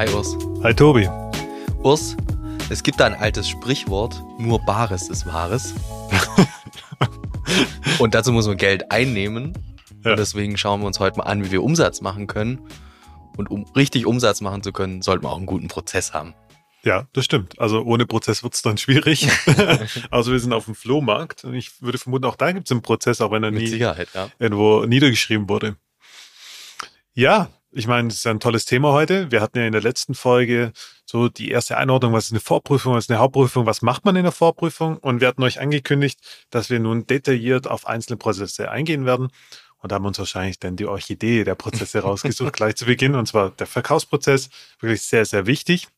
Hi Urs. Hi Tobi. Urs, es gibt da ein altes Sprichwort, nur Bares ist Wahres. Und dazu muss man Geld einnehmen. Ja. Und deswegen schauen wir uns heute mal an, wie wir Umsatz machen können. Und um richtig Umsatz machen zu können, sollten wir auch einen guten Prozess haben. Ja, das stimmt. Also ohne Prozess wird es dann schwierig. also wir sind auf dem Flohmarkt und ich würde vermuten, auch da gibt es einen Prozess, auch wenn er Mit nie Sicherheit, ja. irgendwo niedergeschrieben wurde. Ja, ich meine, es ist ein tolles Thema heute. Wir hatten ja in der letzten Folge so die erste Einordnung, was ist eine Vorprüfung, was ist eine Hauptprüfung, was macht man in der Vorprüfung. Und wir hatten euch angekündigt, dass wir nun detailliert auf einzelne Prozesse eingehen werden. Und da haben uns wahrscheinlich dann die Orchidee der Prozesse rausgesucht, gleich zu Beginn. Und zwar der Verkaufsprozess, wirklich sehr, sehr wichtig.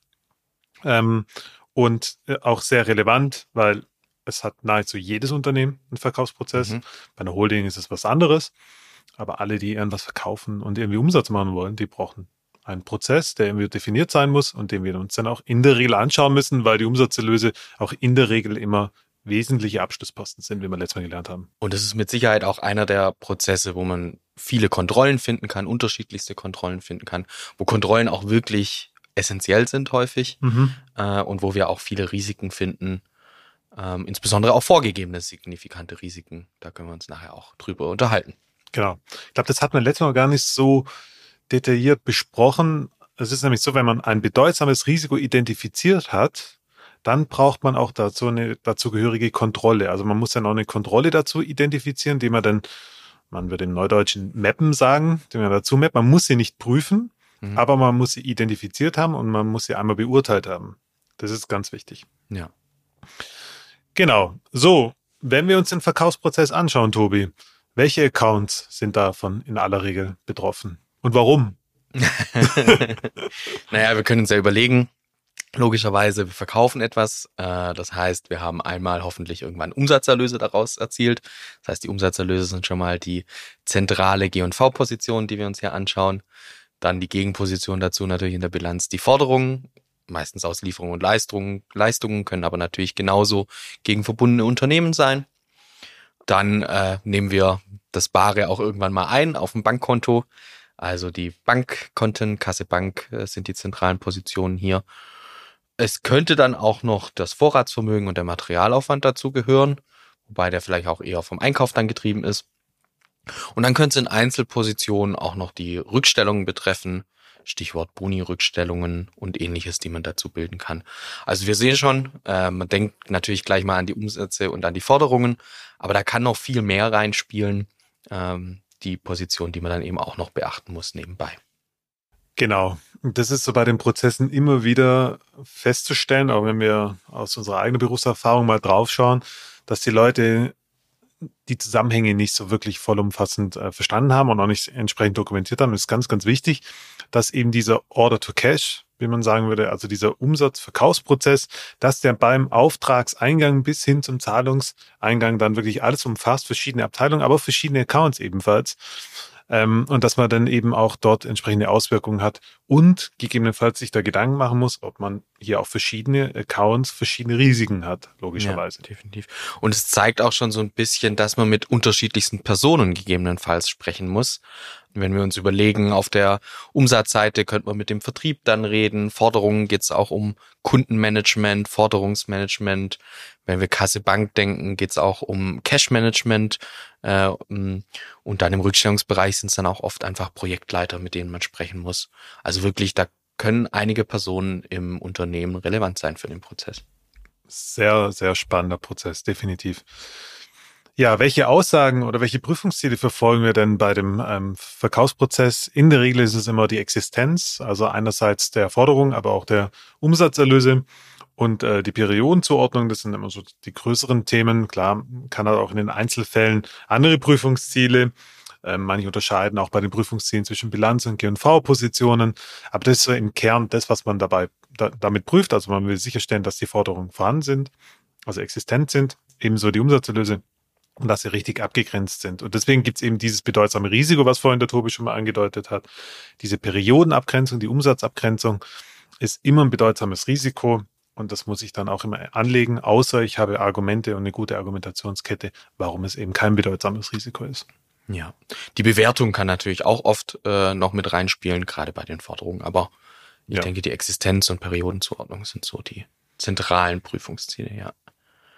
Ähm, und äh, auch sehr relevant, weil es hat nahezu jedes Unternehmen einen Verkaufsprozess. Mhm. Bei einer Holding ist es was anderes. Aber alle, die irgendwas verkaufen und irgendwie Umsatz machen wollen, die brauchen einen Prozess, der irgendwie definiert sein muss und den wir uns dann auch in der Regel anschauen müssen, weil die Umsatzerlöse auch in der Regel immer wesentliche Abschlussposten sind, wie wir letztes Mal gelernt haben. Und es ist mit Sicherheit auch einer der Prozesse, wo man viele Kontrollen finden kann, unterschiedlichste Kontrollen finden kann, wo Kontrollen auch wirklich essentiell sind häufig äh, und wo wir auch viele Risiken finden, ähm, insbesondere auch vorgegebene signifikante Risiken. Da können wir uns nachher auch drüber unterhalten. Genau. Ich glaube, das hat man letztes Mal gar nicht so detailliert besprochen. Es ist nämlich so, wenn man ein bedeutsames Risiko identifiziert hat, dann braucht man auch dazu eine dazugehörige Kontrolle. Also man muss dann auch eine Kontrolle dazu identifizieren, die man dann, man würde im Neudeutschen mappen sagen, die man dazu mappt. Man muss sie nicht prüfen, Mhm. aber man muss sie identifiziert haben und man muss sie einmal beurteilt haben. Das ist ganz wichtig. Ja. Genau. So, wenn wir uns den Verkaufsprozess anschauen, Tobi, welche Accounts sind davon in aller Regel betroffen? Und warum? naja, wir können uns ja überlegen, logischerweise, wir verkaufen etwas. Äh, das heißt, wir haben einmal hoffentlich irgendwann Umsatzerlöse daraus erzielt. Das heißt, die Umsatzerlöse sind schon mal die zentrale G&V-Position, die wir uns hier anschauen. Dann die Gegenposition dazu natürlich in der Bilanz die Forderungen, meistens aus Lieferungen und Leistungen, Leistungen können aber natürlich genauso gegen verbundene Unternehmen sein. Dann äh, nehmen wir das Bare auch irgendwann mal ein auf dem Bankkonto. Also die Bankkonten, Kasse Bank äh, sind die zentralen Positionen hier. Es könnte dann auch noch das Vorratsvermögen und der Materialaufwand dazu gehören, wobei der vielleicht auch eher vom Einkauf dann getrieben ist. Und dann könnte es in Einzelpositionen auch noch die Rückstellungen betreffen, Stichwort Boni-Rückstellungen und ähnliches, die man dazu bilden kann. Also wir sehen schon, äh, man denkt natürlich gleich mal an die Umsätze und an die Forderungen, aber da kann noch viel mehr reinspielen, ähm, die Position, die man dann eben auch noch beachten muss nebenbei. Genau. Das ist so bei den Prozessen immer wieder festzustellen, auch wenn wir aus unserer eigenen Berufserfahrung mal draufschauen, dass die Leute die Zusammenhänge nicht so wirklich vollumfassend äh, verstanden haben und auch nicht entsprechend dokumentiert haben. Ist ganz, ganz wichtig, dass eben dieser Order to Cash, wie man sagen würde, also dieser Umsatzverkaufsprozess, dass der beim Auftragseingang bis hin zum Zahlungseingang dann wirklich alles umfasst, verschiedene Abteilungen, aber verschiedene Accounts ebenfalls. Ähm, und dass man dann eben auch dort entsprechende Auswirkungen hat und gegebenenfalls sich da Gedanken machen muss, ob man hier auch verschiedene Accounts, verschiedene Risiken hat, logischerweise. Ja, definitiv. Und es zeigt auch schon so ein bisschen, dass man mit unterschiedlichsten Personen gegebenenfalls sprechen muss. Wenn wir uns überlegen, auf der Umsatzseite könnte man mit dem Vertrieb dann reden. Forderungen geht es auch um Kundenmanagement, Forderungsmanagement. Wenn wir Kasse Bank denken, geht es auch um Cashmanagement. Äh, und dann im Rückstellungsbereich sind es dann auch oft einfach Projektleiter, mit denen man sprechen muss. Also wirklich, da können einige Personen im Unternehmen relevant sein für den Prozess. Sehr, sehr spannender Prozess, definitiv. Ja, welche Aussagen oder welche Prüfungsziele verfolgen wir denn bei dem ähm, Verkaufsprozess? In der Regel ist es immer die Existenz, also einerseits der Forderung, aber auch der Umsatzerlöse und äh, die Periodenzuordnung. Das sind immer so die größeren Themen. Klar, kann halt auch in den Einzelfällen andere Prüfungsziele Ähm, manche unterscheiden auch bei den Prüfungszielen zwischen Bilanz und G&V-Positionen. Aber das ist im Kern das, was man dabei da, damit prüft. Also man will sicherstellen, dass die Forderungen vorhanden sind, also existent sind, ebenso die Umsatzerlöse und dass sie richtig abgegrenzt sind. Und deswegen gibt es eben dieses bedeutsame Risiko, was vorhin der Tobi schon mal angedeutet hat. Diese Periodenabgrenzung, die Umsatzabgrenzung ist immer ein bedeutsames Risiko. Und das muss ich dann auch immer anlegen, außer ich habe Argumente und eine gute Argumentationskette, warum es eben kein bedeutsames Risiko ist. Ja, die Bewertung kann natürlich auch oft äh, noch mit reinspielen, gerade bei den Forderungen. Aber ich ja. denke, die Existenz und Periodenzuordnung sind so die zentralen Prüfungsziele, ja.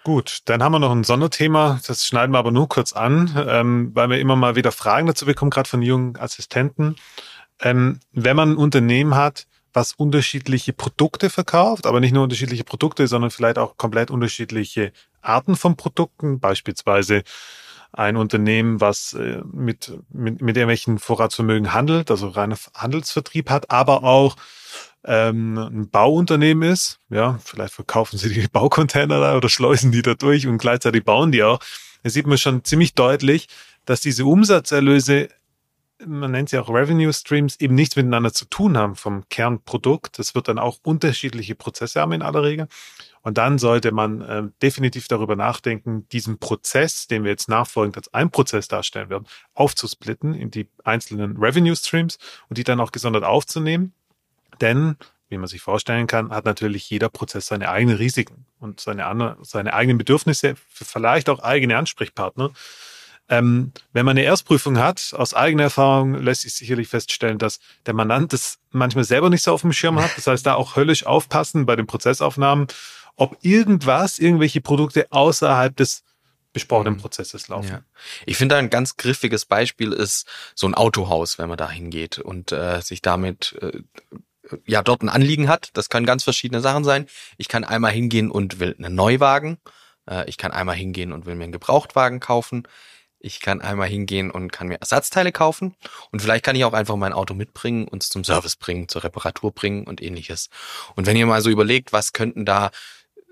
Gut, dann haben wir noch ein Sonderthema, das schneiden wir aber nur kurz an, ähm, weil wir immer mal wieder Fragen dazu bekommen, gerade von jungen Assistenten. Ähm, wenn man ein Unternehmen hat, was unterschiedliche Produkte verkauft, aber nicht nur unterschiedliche Produkte, sondern vielleicht auch komplett unterschiedliche Arten von Produkten, beispielsweise ein Unternehmen, was äh, mit, mit, mit irgendwelchen Vorratsvermögen handelt, also reiner Handelsvertrieb hat, aber auch ähm, ein Bauunternehmen ist, ja, vielleicht verkaufen sie die Baucontainer da oder schleusen die da durch und gleichzeitig bauen die auch. Da sieht man schon ziemlich deutlich, dass diese Umsatzerlöse, man nennt sie auch Revenue Streams, eben nichts miteinander zu tun haben vom Kernprodukt. Das wird dann auch unterschiedliche Prozesse haben in aller Regel. Und dann sollte man äh, definitiv darüber nachdenken, diesen Prozess, den wir jetzt nachfolgend als ein Prozess darstellen werden, aufzusplitten in die einzelnen Revenue Streams und die dann auch gesondert aufzunehmen denn, wie man sich vorstellen kann, hat natürlich jeder Prozess seine eigenen Risiken und seine, seine eigenen Bedürfnisse, vielleicht auch eigene Ansprechpartner. Ähm, wenn man eine Erstprüfung hat, aus eigener Erfahrung lässt sich sicherlich feststellen, dass der Mandant das manchmal selber nicht so auf dem Schirm hat. Das heißt, da auch höllisch aufpassen bei den Prozessaufnahmen, ob irgendwas, irgendwelche Produkte außerhalb des besprochenen mhm. Prozesses laufen. Ja. Ich finde ein ganz griffiges Beispiel ist so ein Autohaus, wenn man da hingeht und äh, sich damit äh, ja dort ein Anliegen hat. Das können ganz verschiedene Sachen sein. Ich kann einmal hingehen und will einen Neuwagen. Äh, ich kann einmal hingehen und will mir einen Gebrauchtwagen kaufen. Ich kann einmal hingehen und kann mir Ersatzteile kaufen. Und vielleicht kann ich auch einfach mein Auto mitbringen, uns zum Service bringen, zur Reparatur bringen und ähnliches. Und wenn ihr mal so überlegt, was könnten da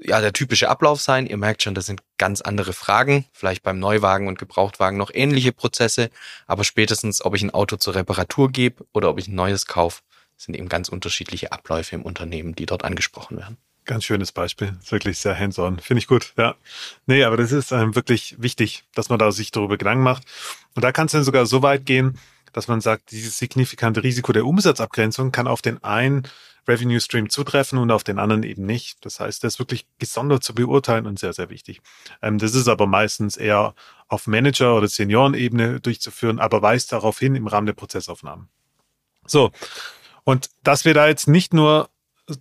ja der typische Ablauf sein, ihr merkt schon, das sind ganz andere Fragen. Vielleicht beim Neuwagen und Gebrauchtwagen noch ähnliche Prozesse. Aber spätestens, ob ich ein Auto zur Reparatur gebe oder ob ich ein neues kaufe, sind eben ganz unterschiedliche Abläufe im Unternehmen, die dort angesprochen werden. Ganz schönes Beispiel, wirklich sehr hands-on. Finde ich gut, ja. Nee, aber das ist ähm, wirklich wichtig, dass man da sich darüber Gedanken macht. Und da kann es dann sogar so weit gehen, dass man sagt, dieses signifikante Risiko der Umsatzabgrenzung kann auf den einen Revenue Stream zutreffen und auf den anderen eben nicht. Das heißt, das ist wirklich gesondert zu beurteilen und sehr, sehr wichtig. Ähm, das ist aber meistens eher auf Manager- oder Seniorenebene durchzuführen, aber weist darauf hin im Rahmen der Prozessaufnahmen. So, und dass wir da jetzt nicht nur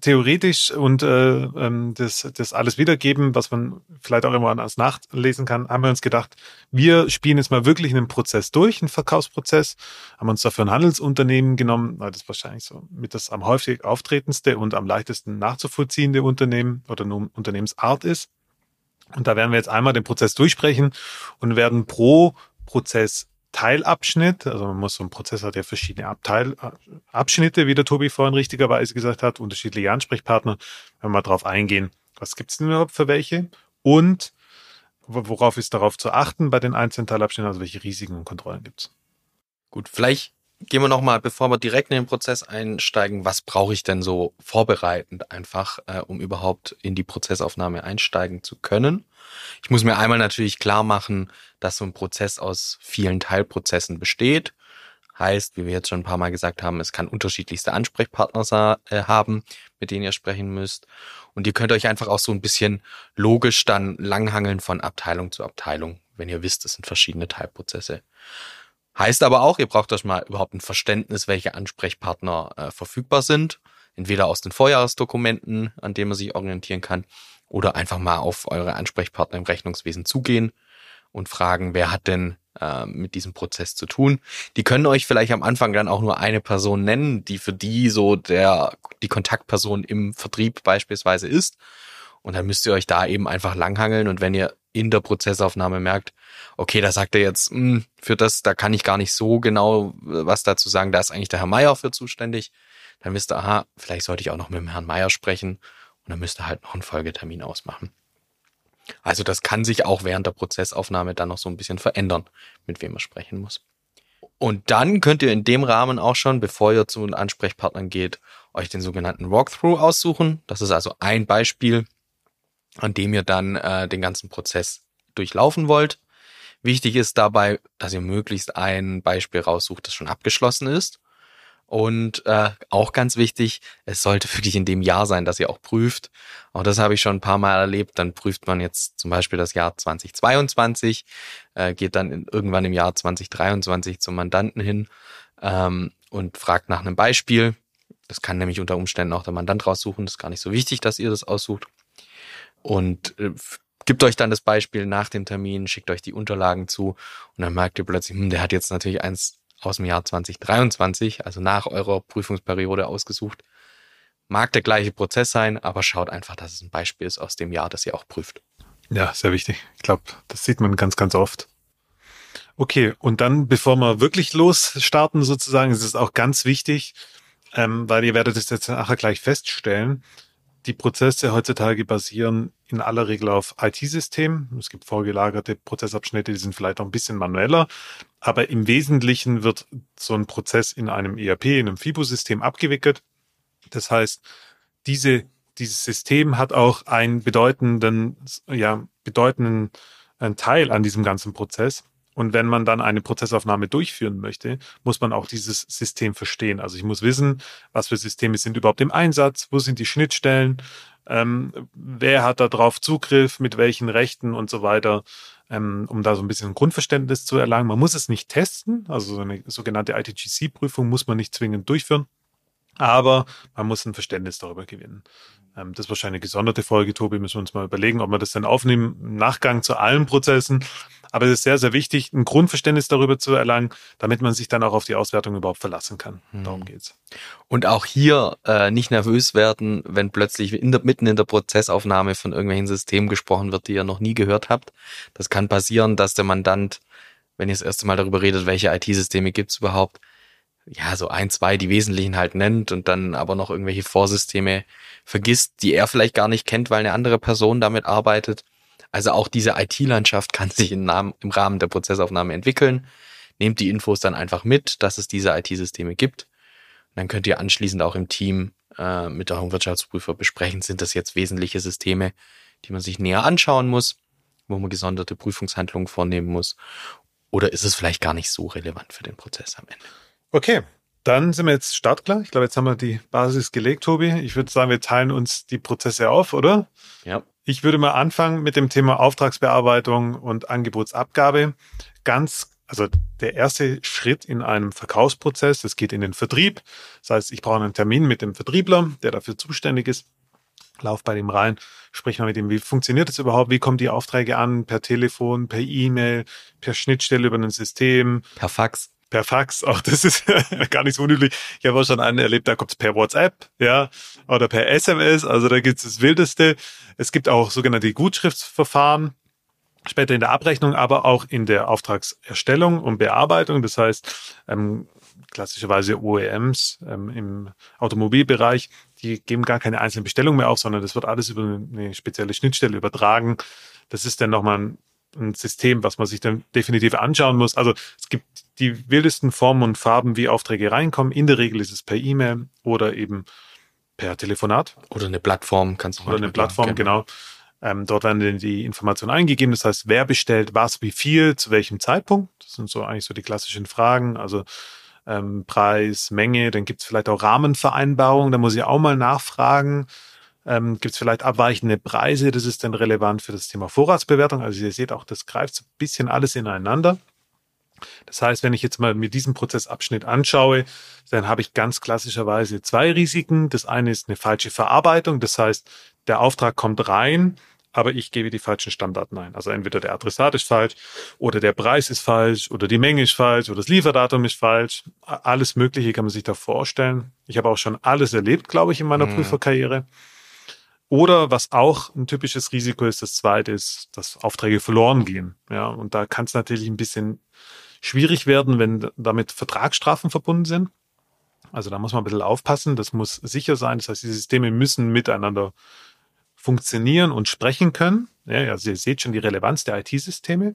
theoretisch und äh, ähm, das, das alles wiedergeben, was man vielleicht auch immer anders nachlesen kann, haben wir uns gedacht, wir spielen jetzt mal wirklich einen Prozess durch, einen Verkaufsprozess, haben uns dafür ein Handelsunternehmen genommen, das wahrscheinlich so mit das am häufig auftretendste und am leichtesten nachzuvollziehende Unternehmen oder Unternehmensart ist. Und da werden wir jetzt einmal den Prozess durchsprechen und werden pro Prozess Teilabschnitt, also man muss so ein Prozess hat ja verschiedene Abteil, Abschnitte, wie der Tobi vorhin richtigerweise gesagt hat, unterschiedliche Ansprechpartner, wenn wir mal drauf eingehen, was gibt's denn überhaupt für welche? Und worauf ist darauf zu achten bei den einzelnen Teilabschnitten, also welche Risiken und Kontrollen gibt's. Gut, vielleicht gehen wir nochmal, bevor wir direkt in den Prozess einsteigen, was brauche ich denn so vorbereitend einfach, äh, um überhaupt in die Prozessaufnahme einsteigen zu können? Ich muss mir einmal natürlich klar machen, dass so ein Prozess aus vielen Teilprozessen besteht. Heißt, wie wir jetzt schon ein paar Mal gesagt haben, es kann unterschiedlichste Ansprechpartner äh, haben, mit denen ihr sprechen müsst. Und ihr könnt euch einfach auch so ein bisschen logisch dann langhangeln von Abteilung zu Abteilung, wenn ihr wisst, es sind verschiedene Teilprozesse. Heißt aber auch, ihr braucht euch mal überhaupt ein Verständnis, welche Ansprechpartner äh, verfügbar sind. Entweder aus den Vorjahresdokumenten, an denen man sich orientieren kann, oder einfach mal auf eure Ansprechpartner im Rechnungswesen zugehen und fragen, wer hat denn äh, mit diesem Prozess zu tun. Die können euch vielleicht am Anfang dann auch nur eine Person nennen, die für die so der die Kontaktperson im Vertrieb beispielsweise ist. Und dann müsst ihr euch da eben einfach langhangeln. Und wenn ihr in der Prozessaufnahme merkt, okay, da sagt er jetzt, mh, hm, für das, da kann ich gar nicht so genau äh, was dazu sagen, da ist eigentlich der Herr Meier für zuständig, dann wisst ihr, aha, vielleicht sollte ich auch noch mit dem Herrn Meier sprechen und dann müsst ihr halt noch einen Folgetermin ausmachen. Also das kann sich auch während der Prozessaufnahme dann noch so ein bisschen verändern, mit wem man sprechen muss. Und dann könnt ihr in dem Rahmen auch schon, bevor ihr zu den Ansprechpartnern geht, euch den sogenannten Walkthrough aussuchen. Das ist also ein Beispiel, an dem ihr dann äh, den ganzen Prozess durchlaufen wollt. Wichtig ist dabei, dass ihr möglichst ein Beispiel raussucht, das schon abgeschlossen ist. Und äh, auch ganz wichtig, es sollte wirklich in dem Jahr sein, dass ihr auch prüft. Auch das habe ich schon ein paar Mal erlebt. Dann prüft man jetzt zum Beispiel das Jahr 2022, äh, geht dann in, irgendwann im Jahr 2023 zum Mandanten hin ähm, und fragt nach einem Beispiel. Das kann nämlich unter Umständen auch der Mandant raussuchen. Das ist gar nicht so wichtig, dass ihr das aussucht. Und äh, gibt euch dann das Beispiel nach dem Termin, schickt euch die Unterlagen zu und dann merkt ihr plötzlich, hm, der hat jetzt natürlich eins aus dem Jahr 2023, also nach eurer Prüfungsperiode ausgesucht. Mag der gleiche Prozess sein, aber schaut einfach, dass es ein Beispiel ist aus dem Jahr, das ihr auch prüft. Ja, sehr wichtig. Ich glaube, das sieht man ganz, ganz oft. Okay, und dann, bevor wir wirklich losstarten, sozusagen, ist es auch ganz wichtig, ähm, weil ihr werdet es jetzt nachher gleich feststellen, die Prozesse heutzutage basieren in aller Regel auf IT-Systemen. Es gibt vorgelagerte Prozessabschnitte, die sind vielleicht auch ein bisschen manueller, aber im Wesentlichen wird so ein Prozess in einem ERP, in einem FIBO-System abgewickelt. Das heißt, diese, dieses System hat auch einen bedeutenden, ja, bedeutenden äh, Teil an diesem ganzen Prozess. Und wenn man dann eine Prozessaufnahme durchführen möchte, muss man auch dieses System verstehen. Also ich muss wissen, was für Systeme sind überhaupt im Einsatz, wo sind die Schnittstellen, ähm, wer hat da drauf Zugriff, mit welchen Rechten und so weiter, ähm, um da so ein bisschen ein Grundverständnis zu erlangen. Man muss es nicht testen, also so eine sogenannte ITGC-Prüfung muss man nicht zwingend durchführen, aber man muss ein Verständnis darüber gewinnen. Ähm, das ist wahrscheinlich eine gesonderte Folge, Tobi, müssen wir uns mal überlegen, ob wir das dann aufnehmen im Nachgang zu allen Prozessen. Aber es ist sehr, sehr wichtig, ein Grundverständnis darüber zu erlangen, damit man sich dann auch auf die Auswertung überhaupt verlassen kann. Hm. Darum geht's. Und auch hier äh, nicht nervös werden, wenn plötzlich in der, mitten in der Prozessaufnahme von irgendwelchen Systemen gesprochen wird, die ihr noch nie gehört habt. Das kann passieren, dass der Mandant, wenn ihr das erste Mal darüber redet, welche IT-Systeme gibt's überhaupt, ja, so ein, zwei, die wesentlichen halt nennt und dann aber noch irgendwelche Vorsysteme vergisst, die er vielleicht gar nicht kennt, weil eine andere Person damit arbeitet. Also auch diese IT-Landschaft kann sich im, Namen, im Rahmen der Prozessaufnahme entwickeln. Nehmt die Infos dann einfach mit, dass es diese IT-Systeme gibt. Und dann könnt ihr anschließend auch im Team äh, mit eurem Wirtschaftsprüfer besprechen, sind das jetzt wesentliche Systeme, die man sich näher anschauen muss, wo man gesonderte Prüfungshandlungen vornehmen muss. Oder ist es vielleicht gar nicht so relevant für den Prozess am Ende? Okay, dann sind wir jetzt startklar. Ich glaube, jetzt haben wir die Basis gelegt, Tobi. Ich würde sagen, wir teilen uns die Prozesse auf, oder? Ja. Ich würde mal anfangen mit dem Thema Auftragsbearbeitung und Angebotsabgabe. Ganz, also der erste Schritt in einem Verkaufsprozess, das geht in den Vertrieb. Das heißt, ich brauche einen Termin mit dem Vertriebler, der dafür zuständig ist. Lauf bei dem rein, sprich mal mit ihm, wie funktioniert das überhaupt? Wie kommen die Aufträge an? Per Telefon, per E-Mail, per Schnittstelle über ein System? Per Fax per Fax, auch das ist gar nicht so unüblich. Ich habe auch schon einen erlebt, da kommt es per WhatsApp, ja, oder per SMS, also da gibt es das Wildeste. Es gibt auch sogenannte Gutschriftsverfahren, später in der Abrechnung, aber auch in der Auftragserstellung und Bearbeitung. Das heißt, ähm, klassischerweise OEMs ähm, im Automobilbereich, die geben gar keine einzelne Bestellung mehr auf, sondern das wird alles über eine spezielle Schnittstelle übertragen. Das ist dann nochmal ein, ein System, was man sich dann definitiv anschauen muss. Also es gibt die wildesten Formen und Farben, wie Aufträge reinkommen. In der Regel ist es per E-Mail oder eben per Telefonat. Oder eine Plattform, kannst du Oder eine Plattform, genau. Ähm, dort werden die Informationen eingegeben. Das heißt, wer bestellt was, wie viel, zu welchem Zeitpunkt. Das sind so eigentlich so die klassischen Fragen. Also ähm, Preis, Menge, dann gibt es vielleicht auch Rahmenvereinbarungen, da muss ich auch mal nachfragen. Ähm, gibt es vielleicht abweichende Preise, das ist dann relevant für das Thema Vorratsbewertung. Also ihr seht auch, das greift so ein bisschen alles ineinander. Das heißt, wenn ich jetzt mal mir diesen Prozessabschnitt anschaue, dann habe ich ganz klassischerweise zwei Risiken. Das eine ist eine falsche Verarbeitung. Das heißt, der Auftrag kommt rein, aber ich gebe die falschen Stammdaten ein. Also entweder der Adressat ist falsch oder der Preis ist falsch oder die Menge ist falsch oder das Lieferdatum ist falsch. Alles Mögliche kann man sich da vorstellen. Ich habe auch schon alles erlebt, glaube ich, in meiner mhm. Prüferkarriere. Oder was auch ein typisches Risiko ist, das zweite ist, dass Aufträge verloren gehen. Ja, und da kann es natürlich ein bisschen schwierig werden, wenn damit Vertragsstrafen verbunden sind. Also da muss man ein bisschen aufpassen. Das muss sicher sein. Das heißt, die Systeme müssen miteinander funktionieren und sprechen können. Ja, also ihr seht schon die Relevanz der IT-Systeme.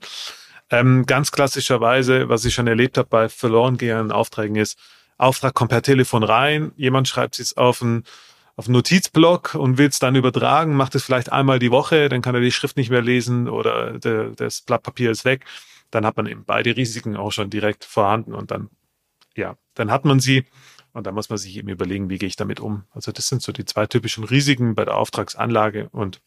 Ähm, ganz klassischerweise, was ich schon erlebt habe bei verloren gehenden Aufträgen ist, Auftrag kommt per Telefon rein, jemand schreibt es auf einen, auf einen Notizblock und will es dann übertragen, macht es vielleicht einmal die Woche, dann kann er die Schrift nicht mehr lesen oder der, das Blatt Papier ist weg. Dann hat man eben beide Risiken auch schon direkt vorhanden und dann, ja, dann hat man sie und dann muss man sich eben überlegen, wie gehe ich damit um. Also das sind so die zwei typischen Risiken bei der Auftragsanlage und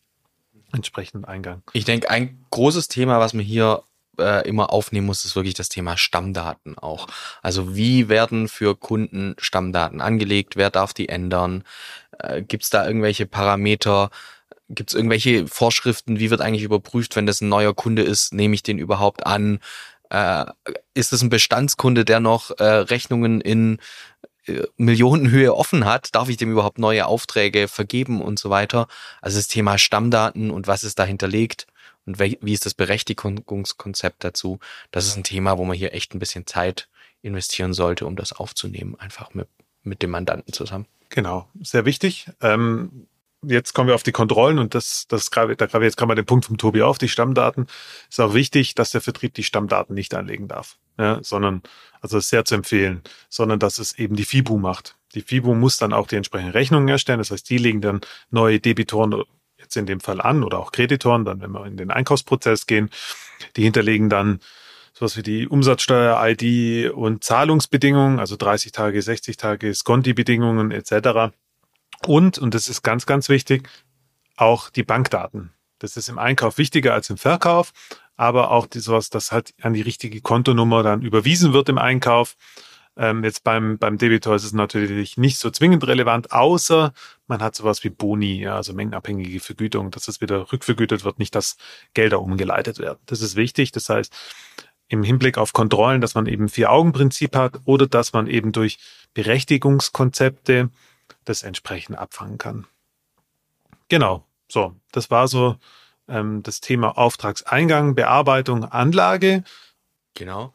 entsprechenden Eingang. Ich denke, ein großes Thema, was man hier äh, immer aufnehmen muss, ist wirklich das Thema Stammdaten auch. Also wie werden für Kunden Stammdaten angelegt? Wer darf die ändern? Äh, Gibt es da irgendwelche Parameter? Gibt es irgendwelche Vorschriften? Wie wird eigentlich überprüft, wenn das ein neuer Kunde ist? Nehme ich den überhaupt an? Äh, ist es ein Bestandskunde, der noch äh, Rechnungen in äh, Millionenhöhe offen hat, darf ich dem überhaupt neue Aufträge vergeben und so weiter. Also das Thema Stammdaten und was ist dahinter liegt und wie ist das Berechtigungskonzept dazu, das ist ein Thema, wo man hier echt ein bisschen Zeit investieren sollte, um das aufzunehmen, einfach mit, mit dem Mandanten zusammen. Genau, sehr wichtig. Ähm, jetzt kommen wir auf die Kontrollen und das, das gerade, da gerade jetzt kann man den Punkt vom Tobi auf, die Stammdaten. Ist auch wichtig, dass der Vertrieb die Stammdaten nicht anlegen darf, ja, sondern, also ist sehr zu empfehlen, sondern dass es eben die FIBU macht. Die FIBU muss dann auch die entsprechenden Rechnungen erstellen, das heißt, die legen dann neue Debitoren jetzt in dem Fall an oder auch Kreditoren, dann wenn wir in den Einkaufsprozess gehen, die hinterlegen dann sowas wie die Umsatzsteuer-ID und Zahlungsbedingungen, also 30 Tage, 60 Tage, Sconti-Bedingungen etc. Und, und das ist ganz, ganz wichtig, auch die Bankdaten. Das ist im Einkauf wichtiger als im Verkauf, aber auch die, sowas, dass halt an die richtige Kontonummer dann überwiesen wird im Einkauf. Ähm, jetzt beim, beim Debitor ist es natürlich nicht so zwingend relevant, außer man hat sowas wie Boni, ja, also mengenabhängige Vergütung, dass es wieder rückvergütet wird, nicht dass Gelder umgeleitet werden. Das ist wichtig. Das heißt, im Hinblick auf Kontrollen, dass man eben Vier-Augen-Prinzip hat oder dass man eben durch Berechtigungskonzepte das entsprechend abfangen kann. Genau, so, das war so ähm, das Thema Auftragseingang, Bearbeitung, Anlage. Genau.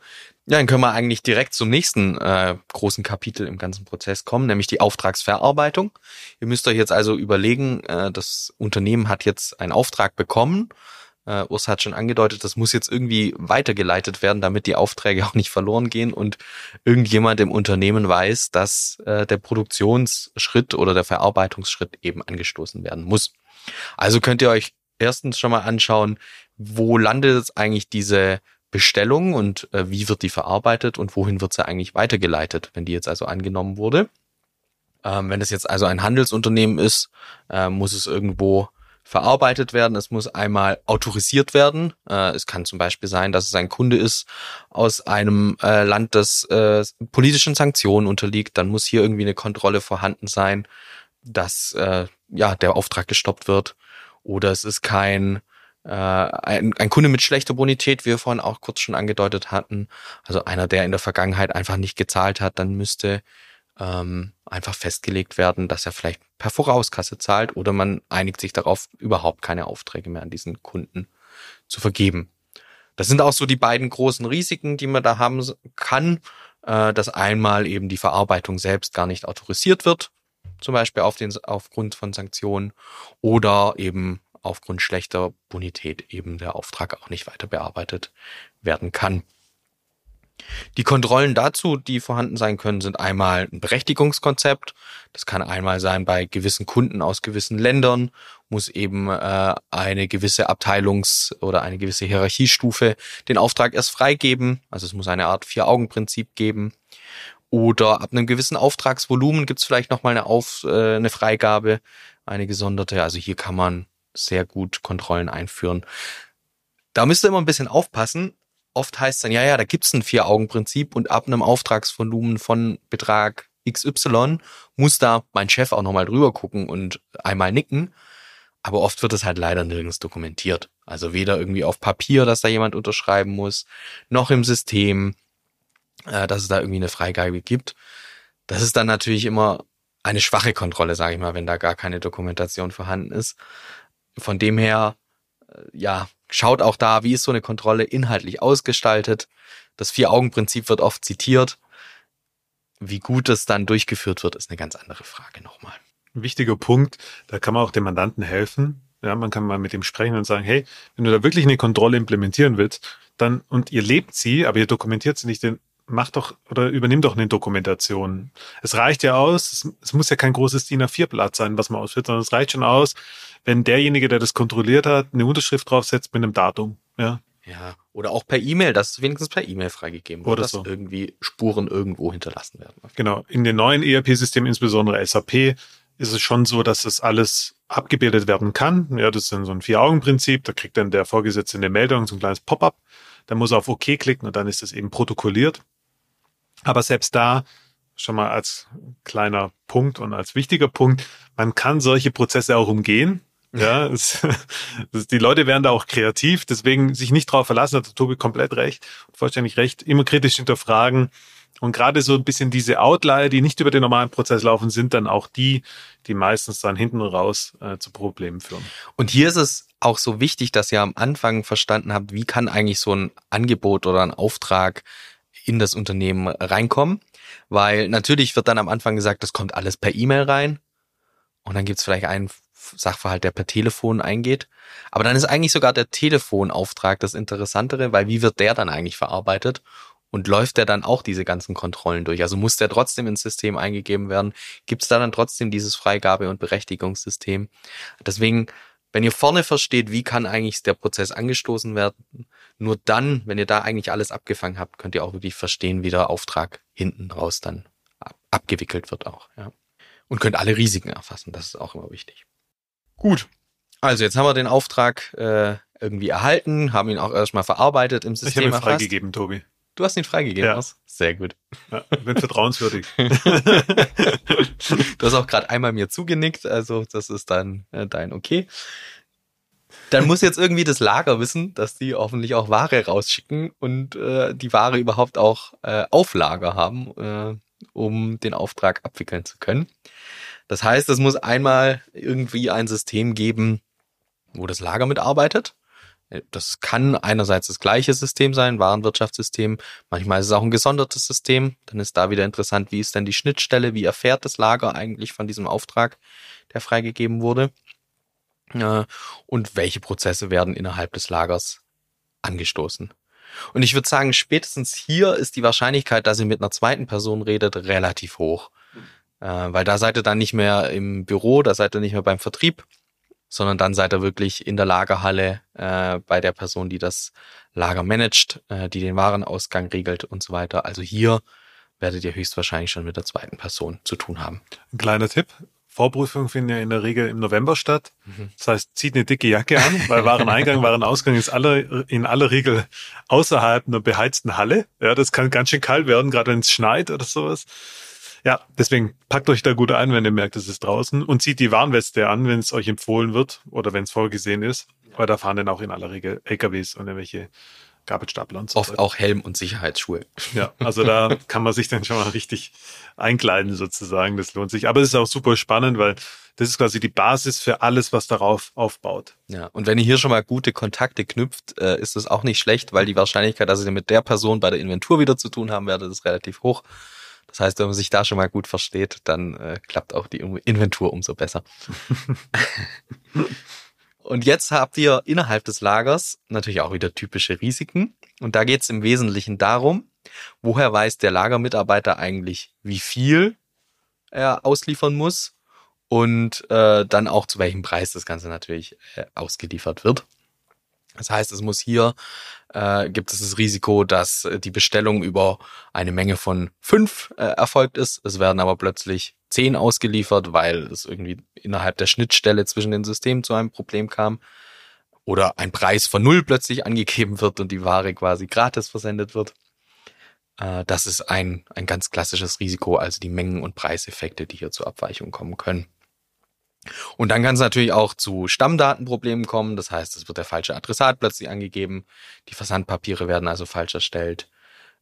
Ja, dann können wir eigentlich direkt zum nächsten äh, großen Kapitel im ganzen Prozess kommen, nämlich die Auftragsverarbeitung. Ihr müsst euch jetzt also überlegen, äh, das Unternehmen hat jetzt einen Auftrag bekommen. Äh, Urs hat schon angedeutet, das muss jetzt irgendwie weitergeleitet werden, damit die Aufträge auch nicht verloren gehen und irgendjemand im Unternehmen weiß, dass äh, der Produktionsschritt oder der Verarbeitungsschritt eben angestoßen werden muss. Also könnt ihr euch erstens schon mal anschauen, wo landet eigentlich diese Bestellung und äh, wie wird die verarbeitet und wohin wird sie eigentlich weitergeleitet, wenn die jetzt also angenommen wurde. Ähm, wenn es jetzt also ein Handelsunternehmen ist, äh, muss es irgendwo verarbeitet werden. Es muss einmal autorisiert werden. Äh, es kann zum Beispiel sein, dass es ein Kunde ist aus einem äh, Land, das äh, politischen Sanktionen unterliegt. Dann muss hier irgendwie eine Kontrolle vorhanden sein, dass äh, ja der Auftrag gestoppt wird. Oder es ist kein äh, ein, ein Kunde mit schlechter Bonität, wie wir vorhin auch kurz schon angedeutet hatten, also einer, der in der Vergangenheit einfach nicht gezahlt hat, dann müsste ähm, einfach festgelegt werden, dass er vielleicht per Vorauskasse zahlt oder man einigt sich darauf, überhaupt keine Aufträge mehr an diesen Kunden zu vergeben. Das sind auch so die beiden großen Risiken, die man da haben kann, äh, dass einmal eben die Verarbeitung selbst gar nicht autorisiert wird, zum Beispiel auf den, aufgrund von Sanktionen oder eben aufgrund schlechter Bonität eben der Auftrag auch nicht weiter bearbeitet werden kann. Die Kontrollen dazu, die vorhanden sein können, sind einmal ein Berechtigungskonzept. Das kann einmal sein bei gewissen Kunden aus gewissen Ländern, muss eben äh, eine gewisse Abteilungs- oder eine gewisse Hierarchiestufe den Auftrag erst freigeben. Also es muss eine Art Vier-Augen-Prinzip geben. Oder ab einem gewissen Auftragsvolumen gibt es vielleicht nochmal eine, Auf, äh, eine Freigabe, eine gesonderte. Also hier kann man sehr gut Kontrollen einführen. Da müsst ihr immer ein bisschen aufpassen. Oft heißt es dann, ja, ja, da gibt's ein Vier-Augen-Prinzip und ab einem Auftragsvolumen von Betrag XY muss da mein Chef auch nochmal drüber gucken und einmal nicken. Aber oft wird es halt leider nirgends dokumentiert. Also weder irgendwie auf Papier, dass da jemand unterschreiben muss, noch im System, äh, dass es da irgendwie eine Freigabe gibt. Das ist dann natürlich immer eine schwache Kontrolle, sage ich mal, wenn da gar keine Dokumentation vorhanden ist. Von dem her, äh, ja, schaut auch da, wie ist so eine Kontrolle inhaltlich ausgestaltet. Das Vier-Augen-Prinzip wird oft zitiert. Wie gut es dann durchgeführt wird, ist eine ganz andere Frage nochmal. Ein wichtiger Punkt, da kann man auch dem Mandanten helfen. Ja, man kann mal mit ihm sprechen und sagen, hey, wenn du da wirklich eine Kontrolle implementieren willst, dann, und ihr lebt sie, aber ihr dokumentiert sie nicht, dann macht doch oder übernimmt doch eine Dokumentation. Es reicht ja aus, es, es muss ja kein großes DIN A4-Blatt sein, was man ausführt, sondern es reicht schon aus, wenn derjenige, der das kontrolliert hat, eine Unterschrift draufsetzt mit einem Datum. Ja. Ja, oder auch per E-Mail, dass wenigstens per E-Mail freigegeben wird, Oder dass so. irgendwie Spuren irgendwo hinterlassen werden. Genau. In den neuen ERP-Systemen, insbesondere SAP, ist es schon so, dass das alles abgebildet werden kann. Ja, das ist dann so ein Vier-Augen-Prinzip. Da kriegt dann der Vorgesetzte eine Meldung, so ein kleines Pop-up. Da muss er auf OK klicken und dann ist das eben protokolliert. Aber selbst da, schon mal als kleiner Punkt und als wichtiger Punkt, man kann solche Prozesse auch umgehen. Ja, es, das, die Leute werden da auch kreativ, deswegen sich nicht drauf verlassen, hat der Tobi komplett recht, vollständig recht, immer kritisch hinterfragen. Und gerade so ein bisschen diese Outlier, die nicht über den normalen Prozess laufen, sind dann auch die, die meistens dann hinten raus äh, zu Problemen führen. Und hier ist es auch so wichtig, dass ihr am Anfang verstanden habt, wie kann eigentlich so ein Angebot oder ein Auftrag in das Unternehmen reinkommen. Weil natürlich wird dann am Anfang gesagt, das kommt alles per E-Mail rein. Und dann gibt es vielleicht einen Sachverhalt, der per Telefon eingeht. Aber dann ist eigentlich sogar der Telefonauftrag das Interessantere, weil wie wird der dann eigentlich verarbeitet? Und läuft der dann auch diese ganzen Kontrollen durch? Also muss der trotzdem ins System eingegeben werden? Gibt es da dann trotzdem dieses Freigabe- und Berechtigungssystem? Deswegen, wenn ihr vorne versteht, wie kann eigentlich der Prozess angestoßen werden, nur dann, wenn ihr da eigentlich alles abgefangen habt, könnt ihr auch wirklich verstehen, wie der Auftrag hinten raus dann ab abgewickelt wird auch. Ja. Und könnt alle Risiken erfassen. Das ist auch immer wichtig. Gut. Also jetzt haben wir den Auftrag äh, irgendwie erhalten, haben ihn auch erstmal verarbeitet im Ich habe System ihn freigegeben, Tobi. Du hast ihn freigegeben, Ja. was? Sehr gut. Ja, bin vertrauenswürdig. Du hast auch gerade einmal mir zugenickt, also das ist dann äh, dein Okay. Dann muss jetzt irgendwie das Lager wissen, dass die hoffentlich auch Ware rausschicken und äh, die Ware überhaupt auch äh, auf Lager haben, äh, um den Auftrag abwickeln zu können. Das heißt, es muss einmal irgendwie ein System geben, wo das Lager mitarbeitet. Das kann einerseits das gleiche System sein, Warenwirtschaftssystem. Manchmal ist es auch ein gesondertes System. Dann ist da wieder interessant, wie ist denn die Schnittstelle, wie erfährt das Lager eigentlich von diesem Auftrag, der freigegeben wurde. Äh, Und welche Prozesse werden innerhalb des Lagers angestoßen. Und ich würde sagen, spätestens hier ist die Wahrscheinlichkeit, dass ihr mit einer zweiten Person redet, relativ hoch. Äh, Weil da seid ihr dann nicht mehr im Büro, da seid ihr nicht mehr beim Vertrieb, sondern dann seid ihr wirklich in der Lagerhalle äh, bei der Person, die das Lager managt, äh, die den Warenausgang regelt und so weiter. Also hier werdet ihr höchstwahrscheinlich schon mit der zweiten Person zu tun haben. Ein kleiner Tipp. Vorprüfungen finden ja in der Regel im November statt. Das heißt, zieht eine dicke Jacke an, weil Wareneingang, Warenausgang ist aller, in aller Regel außerhalb einer beheizten Halle. Ja, das kann ganz schön kalt werden, gerade wenn es schneit oder sowas. Ja, deswegen packt euch da gut ein, wenn ihr merkt, es ist draußen und zieht die Warnweste an, wenn es euch empfohlen wird oder wenn es vorgesehen ist, weil da fahren dann auch in aller Regel LKWs und irgendwelche Gabelstapler und so Oft auch Helm und Sicherheitsschuhe. Ja, also da kann man sich dann schon mal richtig einkleiden sozusagen. Das lohnt sich. Aber es ist auch super spannend, weil das ist quasi die Basis für alles, was darauf aufbaut. Ja, und wenn ihr hier schon mal gute Kontakte knüpft, äh, ist das auch nicht schlecht, weil die Wahrscheinlichkeit, dass ihr mit der Person bei der Inventur wieder zu tun haben werdet, ist relativ hoch. Das heißt, wenn man sich da schon mal gut versteht, dann äh, klappt auch die Inventur umso besser. und jetzt habt ihr innerhalb des Lagers natürlich auch wieder typische Risiken. Und da geht es im Wesentlichen darum, woher weiß der Lagermitarbeiter eigentlich, wie viel er ausliefern muss und äh, dann auch zu welchem Preis das Ganze natürlich äh, ausgeliefert wird. Das heißt, es muss hier, äh, gibt es das Risiko, dass äh, die Bestellung über eine Menge von fünf äh, erfolgt ist. Es werden aber plötzlich zehn ausgeliefert, weil es irgendwie innerhalb der Schnittstelle zwischen den Systemen zu einem Problem kam. Oder ein Preis von null plötzlich angegeben wird und die Ware quasi gratis versendet wird. Äh, das ist ein, ein ganz klassisches Risiko, also die Mengen- und Preiseffekte, die hier zur Abweichung kommen können. Und dann kann es natürlich auch zu Stammdatenproblemen kommen. Das heißt, es wird der falsche Adressat plötzlich angegeben. Die Versandpapiere werden also falsch erstellt.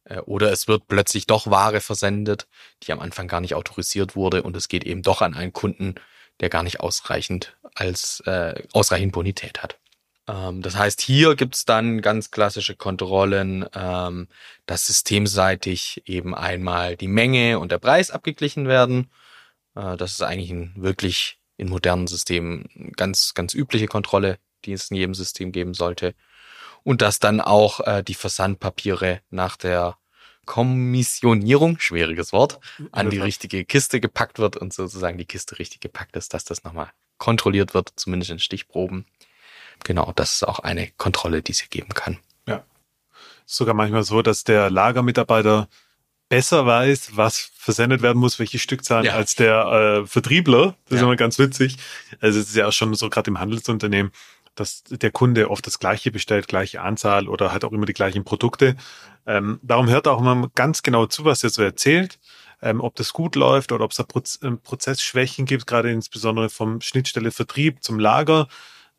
Äh, Oder es wird plötzlich doch Ware versendet, die am Anfang gar nicht autorisiert wurde und es geht eben doch an einen Kunden, der gar nicht ausreichend als äh, ausreichend Bonität hat. Ähm, das heißt, hier gibt's dann ganz klassische Kontrollen, ähm, dass systemseitig eben einmal die Menge und der Preis abgeglichen werden. Äh, das ist eigentlich ein wirklich in modernen Systemen ganz, ganz übliche Kontrolle, die es in jedem System geben sollte. und dass dann auch äh, die Versandpapiere nach der Kommissionierung, schwieriges Wort, an die richtige Kiste gepackt wird und sozusagen die Kiste richtig gepackt ist, dass das nochmal kontrolliert wird, zumindest in Stichproben. Genau, das ist auch eine Kontrolle, die es hier geben kann. Ja. Sogar manchmal so, dass der Lagermitarbeiter besser weiß, was versendet werden muss, welche Stückzahlen, ja. als der äh, Vertriebler. Das ja. ist immer ganz witzig. Also es ist ja auch schon so gerade im Handelsunternehmen, dass der Kunde oft das Gleiche bestellt, gleiche Anzahl oder hat auch immer die gleichen Produkte. Ähm, darum hört auch immer ganz genau zu, was er so erzählt, ähm, ob das gut läuft oder ob es da Proz äh, Prozessschwächen gibt, gerade insbesondere vom Schnittstelle Vertrieb zum Lager.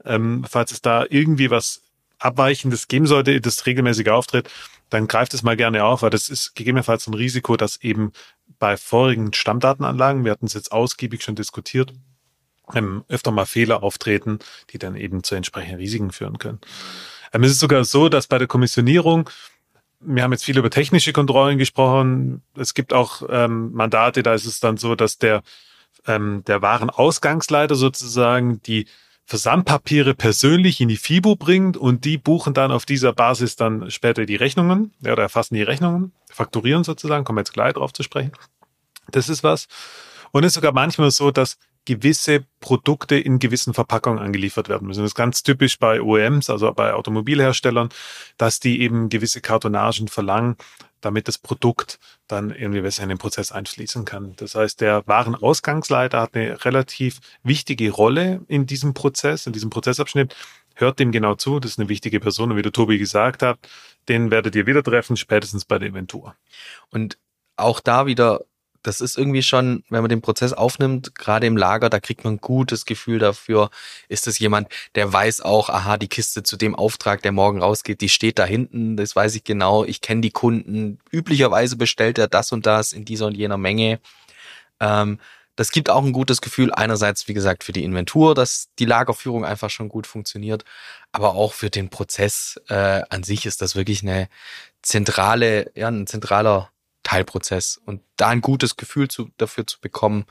Ähm, falls es da irgendwie was Abweichendes geben sollte, das regelmäßig auftritt, dann greift es mal gerne auf, weil das ist gegebenenfalls ein Risiko, dass eben bei vorigen Stammdatenanlagen, wir hatten es jetzt ausgiebig schon diskutiert, ähm, öfter mal Fehler auftreten, die dann eben zu entsprechenden Risiken führen können. Ähm, es ist sogar so, dass bei der Kommissionierung, wir haben jetzt viel über technische Kontrollen gesprochen, es gibt auch ähm, Mandate, da ist es dann so, dass der, ähm, der Warenausgangsleiter sozusagen die Versandpapiere persönlich in die FIBO bringt und die buchen dann auf dieser Basis dann später die Rechnungen, ja, oder erfassen die Rechnungen, fakturieren sozusagen, kommen jetzt gleich drauf zu sprechen. Das ist was. Und es ist sogar manchmal so, dass gewisse Produkte in gewissen Verpackungen angeliefert werden müssen. Das ist ganz typisch bei OEMs, also bei Automobilherstellern, dass die eben gewisse Kartonagen verlangen, damit das Produkt dann irgendwie besser in den Prozess einfließen kann. Das heißt, der Warenausgangsleiter hat eine relativ wichtige Rolle in diesem Prozess, in diesem Prozessabschnitt. Hört dem genau zu, das ist eine wichtige Person. Und wie der Tobi gesagt hat, den werdet ihr wieder treffen, spätestens bei der Inventur. Und auch da wieder das ist irgendwie schon, wenn man den Prozess aufnimmt, gerade im Lager, da kriegt man ein gutes Gefühl dafür. Ist es jemand, der weiß auch, aha, die Kiste zu dem Auftrag, der morgen rausgeht, die steht da hinten, das weiß ich genau. Ich kenne die Kunden. Üblicherweise bestellt er das und das in dieser und jener Menge. Ähm, das gibt auch ein gutes Gefühl. Einerseits, wie gesagt, für die Inventur, dass die Lagerführung einfach schon gut funktioniert, aber auch für den Prozess äh, an sich ist das wirklich eine zentrale, ja, ein zentraler Teilprozess und da ein gutes Gefühl zu, dafür zu bekommen,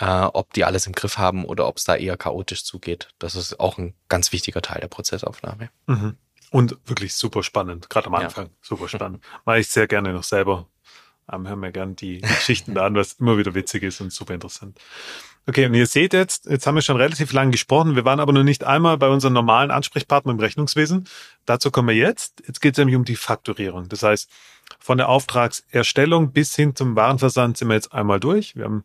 äh, ob die alles im Griff haben oder ob es da eher chaotisch zugeht. Das ist auch ein ganz wichtiger Teil der Prozessaufnahme. Mhm. Und wirklich super spannend, gerade am Anfang, ja. super spannend. Mache ich sehr gerne noch selber. Ähm, hören mir gerne die Geschichten da an, was immer wieder witzig ist und super interessant. Okay, und ihr seht jetzt, jetzt haben wir schon relativ lang gesprochen. Wir waren aber noch nicht einmal bei unseren normalen Ansprechpartnern im Rechnungswesen. Dazu kommen wir jetzt. Jetzt geht es nämlich um die Fakturierung. Das heißt, von der Auftragserstellung bis hin zum Warenversand sind wir jetzt einmal durch. Wir haben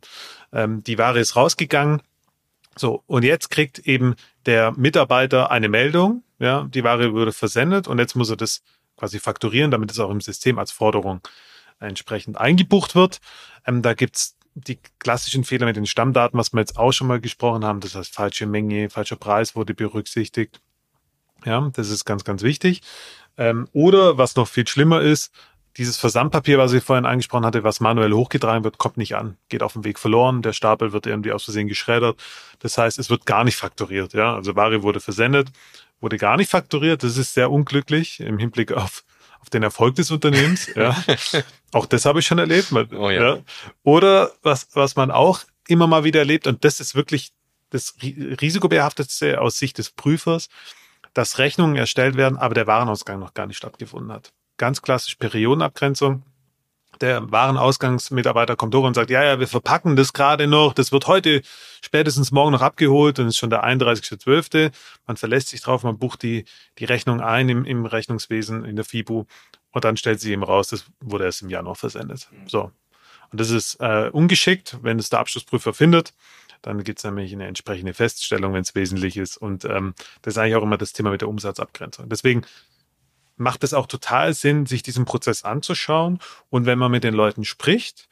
ähm, die Ware ist rausgegangen. So, und jetzt kriegt eben der Mitarbeiter eine Meldung, ja, die Ware wurde versendet und jetzt muss er das quasi fakturieren, damit es auch im System als Forderung entsprechend eingebucht wird. Ähm, da gibt's die klassischen Fehler mit den Stammdaten, was wir jetzt auch schon mal gesprochen haben, das heißt falsche Menge, falscher Preis wurde berücksichtigt. Ja, das ist ganz, ganz wichtig. Ähm, oder was noch viel schlimmer ist, dieses Versandpapier, was ich vorhin angesprochen hatte, was manuell hochgetragen wird, kommt nicht an, geht auf dem Weg verloren, der Stapel wird irgendwie aus Versehen geschreddert. Das heißt, es wird gar nicht fakturiert. Ja, also Ware wurde versendet, wurde gar nicht fakturiert. Das ist sehr unglücklich im Hinblick auf auf den Erfolg des Unternehmens. ja. Auch das habe ich schon erlebt. Oh, ja. ja. Oder was was man auch immer mal wieder erlebt und das ist wirklich das risikobehaftetste aus Sicht des Prüfers, dass Rechnungen erstellt werden, aber der Warenausgang noch gar nicht stattgefunden hat ganz klassisch Periodenabgrenzung. Der Warenausgangsmitarbeiter kommt hoch und sagt, ja, ja, wir verpacken das gerade noch, das wird heute spätestens morgen noch abgeholt und ist schon der 31.12. Man verlässt sich drauf, man bucht die, die Rechnung ein im, im Rechnungswesen, in der FIBU und dann stellt sie eben raus, das wurde erst im Januar versendet. So. Und das ist äh, ungeschickt, wenn es der Abschlussprüfer findet. Dann gibt es nämlich eine entsprechende Feststellung, wenn es wesentlich ist. Und ähm, das ist eigentlich auch immer das Thema mit der Umsatzabgrenzung. Deswegen macht es auch total Sinn, sich diesen Prozess anzuschauen und wenn man mit den Leuten spricht,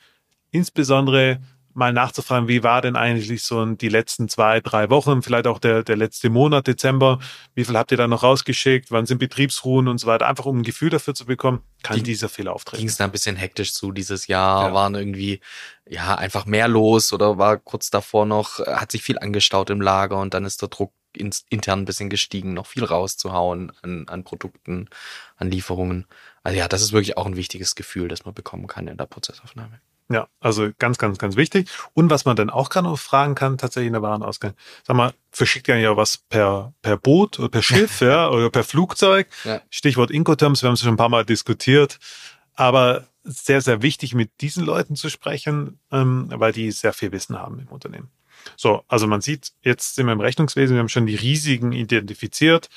insbesondere mal nachzufragen, wie war denn eigentlich so die letzten zwei, drei Wochen, vielleicht auch der, der letzte Monat Dezember, wie viel habt ihr da noch rausgeschickt, wann sind Betriebsruhen und so weiter, einfach um ein Gefühl dafür zu bekommen, kann die, dieser Fehler auftreten. Ging es da ein bisschen hektisch zu dieses Jahr, ja. waren irgendwie ja einfach mehr los oder war kurz davor noch, hat sich viel angestaut im Lager und dann ist der Druck intern ein bisschen gestiegen, noch viel rauszuhauen an, an Produkten, an Lieferungen. Also ja, das ist wirklich auch ein wichtiges Gefühl, das man bekommen kann in der Prozessaufnahme. Ja, also ganz, ganz, ganz wichtig. Und was man dann auch gerade noch fragen kann, tatsächlich in der Warenausgang, sag mal, verschickt ihr ja was per, per Boot oder per Schiff, ja, oder per Flugzeug. Ja. Stichwort Incoterms, wir haben es schon ein paar Mal diskutiert. Aber sehr, sehr wichtig, mit diesen Leuten zu sprechen, ähm, weil die sehr viel Wissen haben im Unternehmen. So, also man sieht, jetzt sind wir im Rechnungswesen, wir haben schon die Risiken identifiziert.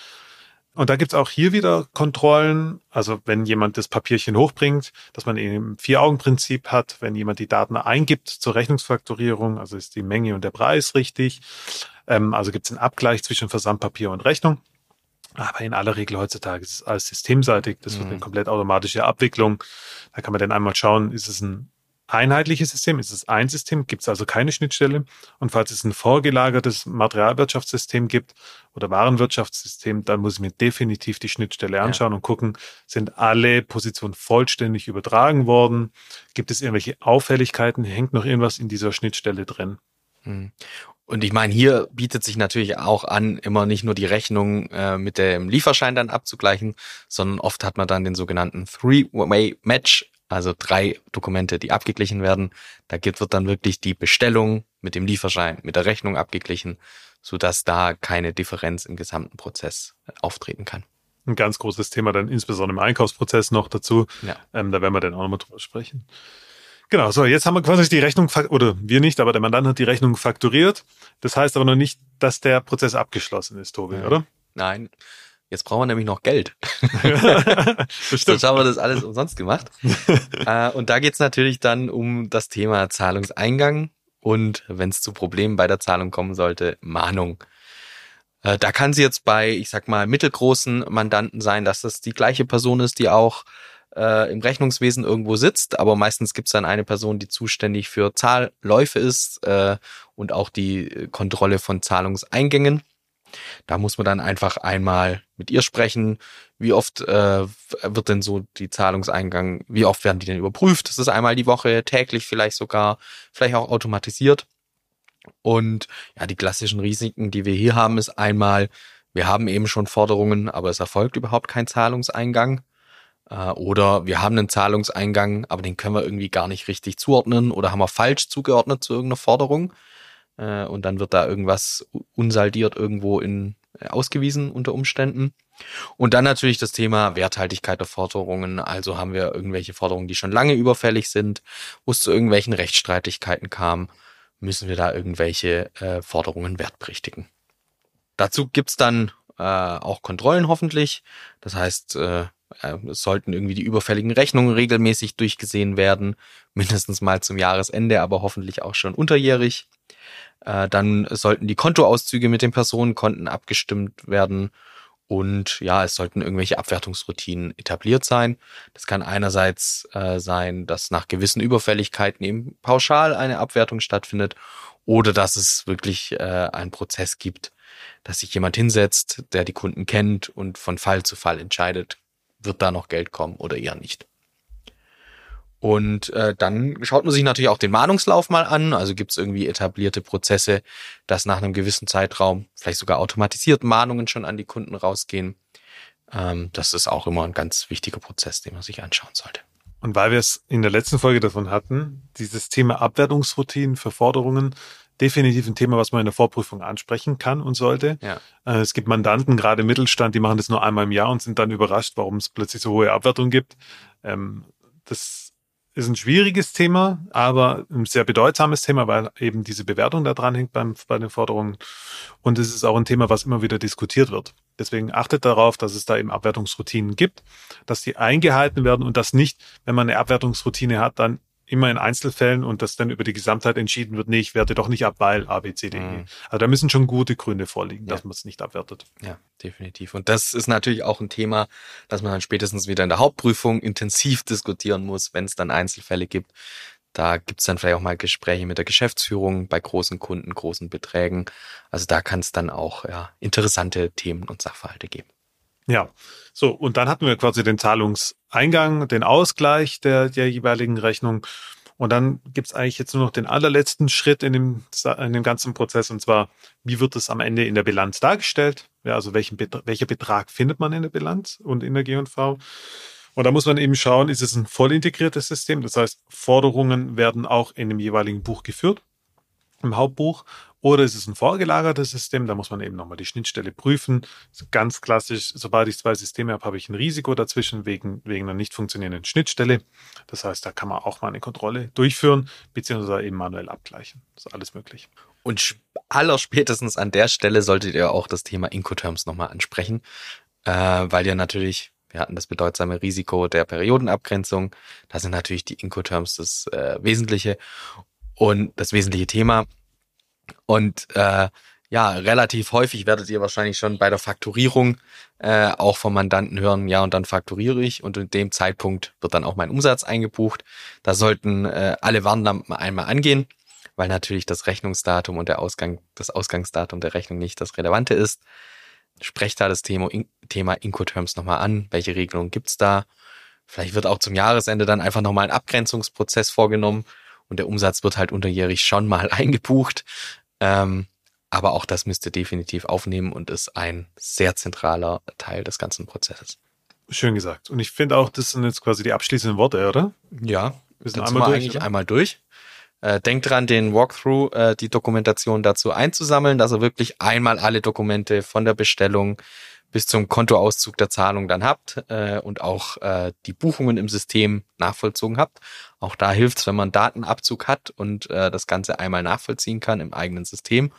Und da gibt's auch hier wieder Kontrollen. Also wenn jemand das Papierchen hochbringt, dass man eben Vier-Augen-Prinzip hat, wenn jemand die Daten eingibt zur Rechnungsfakturierung, also ist die Menge und der Preis richtig. Ähm, also gibt's einen Abgleich zwischen Versandpapier und Rechnung. Aber in aller Regel heutzutage ist es alles systemseitig. Das wird eine mhm. komplett automatische Abwicklung. Da kann man dann einmal schauen, ist es ein einheitliches System, ist es ein System, gibt es also keine Schnittstelle. Und falls es ein vorgelagertes Materialwirtschaftssystem gibt oder Warenwirtschaftssystem, dann muss ich mir definitiv die Schnittstelle anschauen ja. und gucken, sind alle Positionen vollständig übertragen worden? Gibt es irgendwelche Auffälligkeiten? Hängt noch irgendwas in dieser Schnittstelle drin? Hm. Und ich meine, hier bietet sich natürlich auch an, immer nicht nur die Rechnung äh, mit dem Lieferschein dann abzugleichen, sondern oft hat man dann den sogenannten Three-Way-Match, also drei Dokumente, die abgeglichen werden. Da gibt, wird dann wirklich die Bestellung mit dem Lieferschein, mit der Rechnung abgeglichen, so dass da keine Differenz im gesamten Prozess äh, auftreten kann. Ein ganz großes Thema dann insbesondere im Einkaufsprozess noch dazu. Ja. Ähm, da werden wir dann auch nochmal drüber sprechen. Genau, so jetzt haben wir quasi die Rechnung, oder wir nicht, aber der Mandant hat die Rechnung fakturiert. Das heißt aber noch nicht, dass der Prozess abgeschlossen ist, Tobi, Nein. oder? Nein. Jetzt brauchen wir nämlich noch Geld. Sonst haben wir das alles umsonst gemacht. Äh, und da geht's natürlich dann um das Thema Zahlungseingang und wenn es zu Problemen bei der Zahlung kommen sollte, Mahnung. Äh, da kann sie jetzt bei, ich sag mal, mittelgroßen Mandanten sein, dass das die gleiche Person ist, die auch äh, im Rechnungswesen irgendwo sitzt, aber meistens gibt es dann eine Person, die zuständig für Zahlläufe ist äh, und auch die Kontrolle von Zahlungseingängen. Da muss man dann einfach einmal mit ihr sprechen. Wie oft äh, wird denn so die Zahlungseingang, wie oft werden die denn überprüft? Das ist einmal die Woche, täglich vielleicht sogar, vielleicht auch automatisiert. Und ja, die klassischen Risiken, die wir hier haben, ist einmal, wir haben eben schon Forderungen, aber es erfolgt überhaupt kein Zahlungseingang. Äh, oder wir haben einen Zahlungseingang, aber den können wir irgendwie gar nicht richtig zuordnen oder haben wir falsch zugeordnet zu irgendeiner Forderung. Äh, und dann wird da irgendwas unsaldiert irgendwo in, äh, ausgewiesen unter Umständen. Und dann natürlich das Thema Werthaltigkeit der Forderungen. Also haben wir irgendwelche Forderungen, die schon lange überfällig sind, wo es zu irgendwelchen Rechtsstreitigkeiten kam, müssen wir da irgendwelche äh, Forderungen wertberichtigen. Dazu gibt's dann äh, auch Kontrollen hoffentlich. Das heißt, äh, äh, es sollten irgendwie die überfälligen Rechnungen regelmäßig durchgesehen werden, mindestens mal zum Jahresende, aber hoffentlich auch schon unterjährig. Äh, dann sollten die Kontoauszüge mit den Personenkonten abgestimmt werden und ja, es sollten irgendwelche Abwertungsroutinen etabliert sein. Das kann einerseits äh, sein, dass nach gewissen Überfälligkeiten eben pauschal eine Abwertung stattfindet oder dass es wirklich äh, einen Prozess gibt, dass sich jemand hinsetzt, der die Kunden kennt und von Fall zu Fall entscheidet, wird da noch Geld kommen oder eher nicht. Und äh, dann schaut man sich natürlich auch den Mahnungslauf mal an. Also gibt es irgendwie etablierte Prozesse, dass nach einem gewissen Zeitraum vielleicht sogar automatisiert Mahnungen schon an die Kunden rausgehen. Ähm, das ist auch immer ein ganz wichtiger Prozess, den man sich anschauen sollte. Und weil wir es in der letzten Folge davon hatten, dieses Thema Abwertungsroutinen für Forderungen, definitiv ein Thema, was man in der Vorprüfung ansprechen kann und sollte. Ja. Äh, es gibt Mandanten, gerade im Mittelstand, die machen das nur einmal im Jahr und sind dann überrascht, warum es plötzlich so hohe Abwertungen gibt. Ähm, das ist ein schwieriges Thema, aber ein sehr bedeutsames Thema, weil eben diese Bewertung da dran hängt beim, bei den Forderungen. Und es ist auch ein Thema, was immer wieder diskutiert wird. Deswegen achtet darauf, dass es da eben Abwertungsroutinen gibt, dass die eingehalten werden und dass nicht, wenn man eine Abwertungsroutine hat, dann immer in Einzelfällen und das dann über die Gesamtheit entschieden wird, nee, ich werte doch nicht ab, weil A, B, C, D, E. Mhm. Also da müssen schon gute Gründe vorliegen, dass ja. man es nicht abwertet. Ja, definitiv. Und das ist natürlich auch ein Thema, das man dann spätestens wieder in der Hauptprüfung intensiv diskutieren muss, wenn es dann Einzelfälle gibt. Da gibt's dann vielleicht auch mal Gespräche mit der Geschäftsführung bei großen Kunden, großen Beträgen. Also da kann es dann auch ja, interessante Themen und Sachverhalte geben. Ja, so, und dann hatten wir quasi den Zahlungseingang, den Ausgleich der, der jeweiligen Rechnung. Und dann gibt's eigentlich jetzt nur noch den allerletzten Schritt in dem, in dem ganzen Prozess, und zwar, wie wird es am Ende in der Bilanz dargestellt? Ja, also welchen, welcher Betrag findet man in der Bilanz und in der G&V? Und da muss man eben schauen, ist es ein voll integriertes System? Das heißt, Forderungen werden auch in dem jeweiligen Buch geführt, im Hauptbuch. Oder ist es ein vorgelagertes System? Da muss man eben nochmal die Schnittstelle prüfen. Ganz klassisch, sobald ich zwei Systeme habe, habe ich ein Risiko dazwischen wegen, wegen einer nicht funktionierenden Schnittstelle. Das heißt, da kann man auch mal eine Kontrolle durchführen, beziehungsweise eben manuell abgleichen. Das ist alles möglich. Und allerspätestens an der Stelle solltet ihr auch das Thema Incoterms nochmal ansprechen, äh, weil ihr natürlich, wir hatten das bedeutsame Risiko der Periodenabgrenzung, da sind natürlich die Incoterms das äh, Wesentliche und das wesentliche Thema. Und äh, ja, relativ häufig werdet ihr wahrscheinlich schon bei der Fakturierung äh, auch vom Mandanten hören, ja, und dann fakturiere ich und in dem Zeitpunkt wird dann auch mein Umsatz eingebucht. Da sollten äh, alle Warnlampen einmal angehen, weil natürlich das Rechnungsdatum und der Ausgang, das Ausgangsdatum der Rechnung nicht das Relevante ist. Sprecht da das Thema, Thema Incoterms nochmal an. Welche Regelungen gibt's da? Vielleicht wird auch zum Jahresende dann einfach nochmal ein Abgrenzungsprozess vorgenommen und der Umsatz wird halt unterjährig schon mal eingebucht. Ähm, aber auch das müsst ihr definitiv aufnehmen und ist ein sehr zentraler Teil des ganzen Prozesses. Schön gesagt. Und ich finde auch, das sind jetzt quasi die abschließenden Worte, oder? Ja, wir sind einmal durch, eigentlich oder? einmal durch. Äh, denkt dran, den Walkthrough, äh, die Dokumentation dazu einzusammeln, dass ihr wirklich einmal alle Dokumente von der Bestellung bis zum Kontoauszug der Zahlung dann habt äh, und auch äh, die Buchungen im System nachvollzogen habt. Auch da hilft es, wenn man Datenabzug hat und äh, das Ganze einmal nachvollziehen kann im eigenen System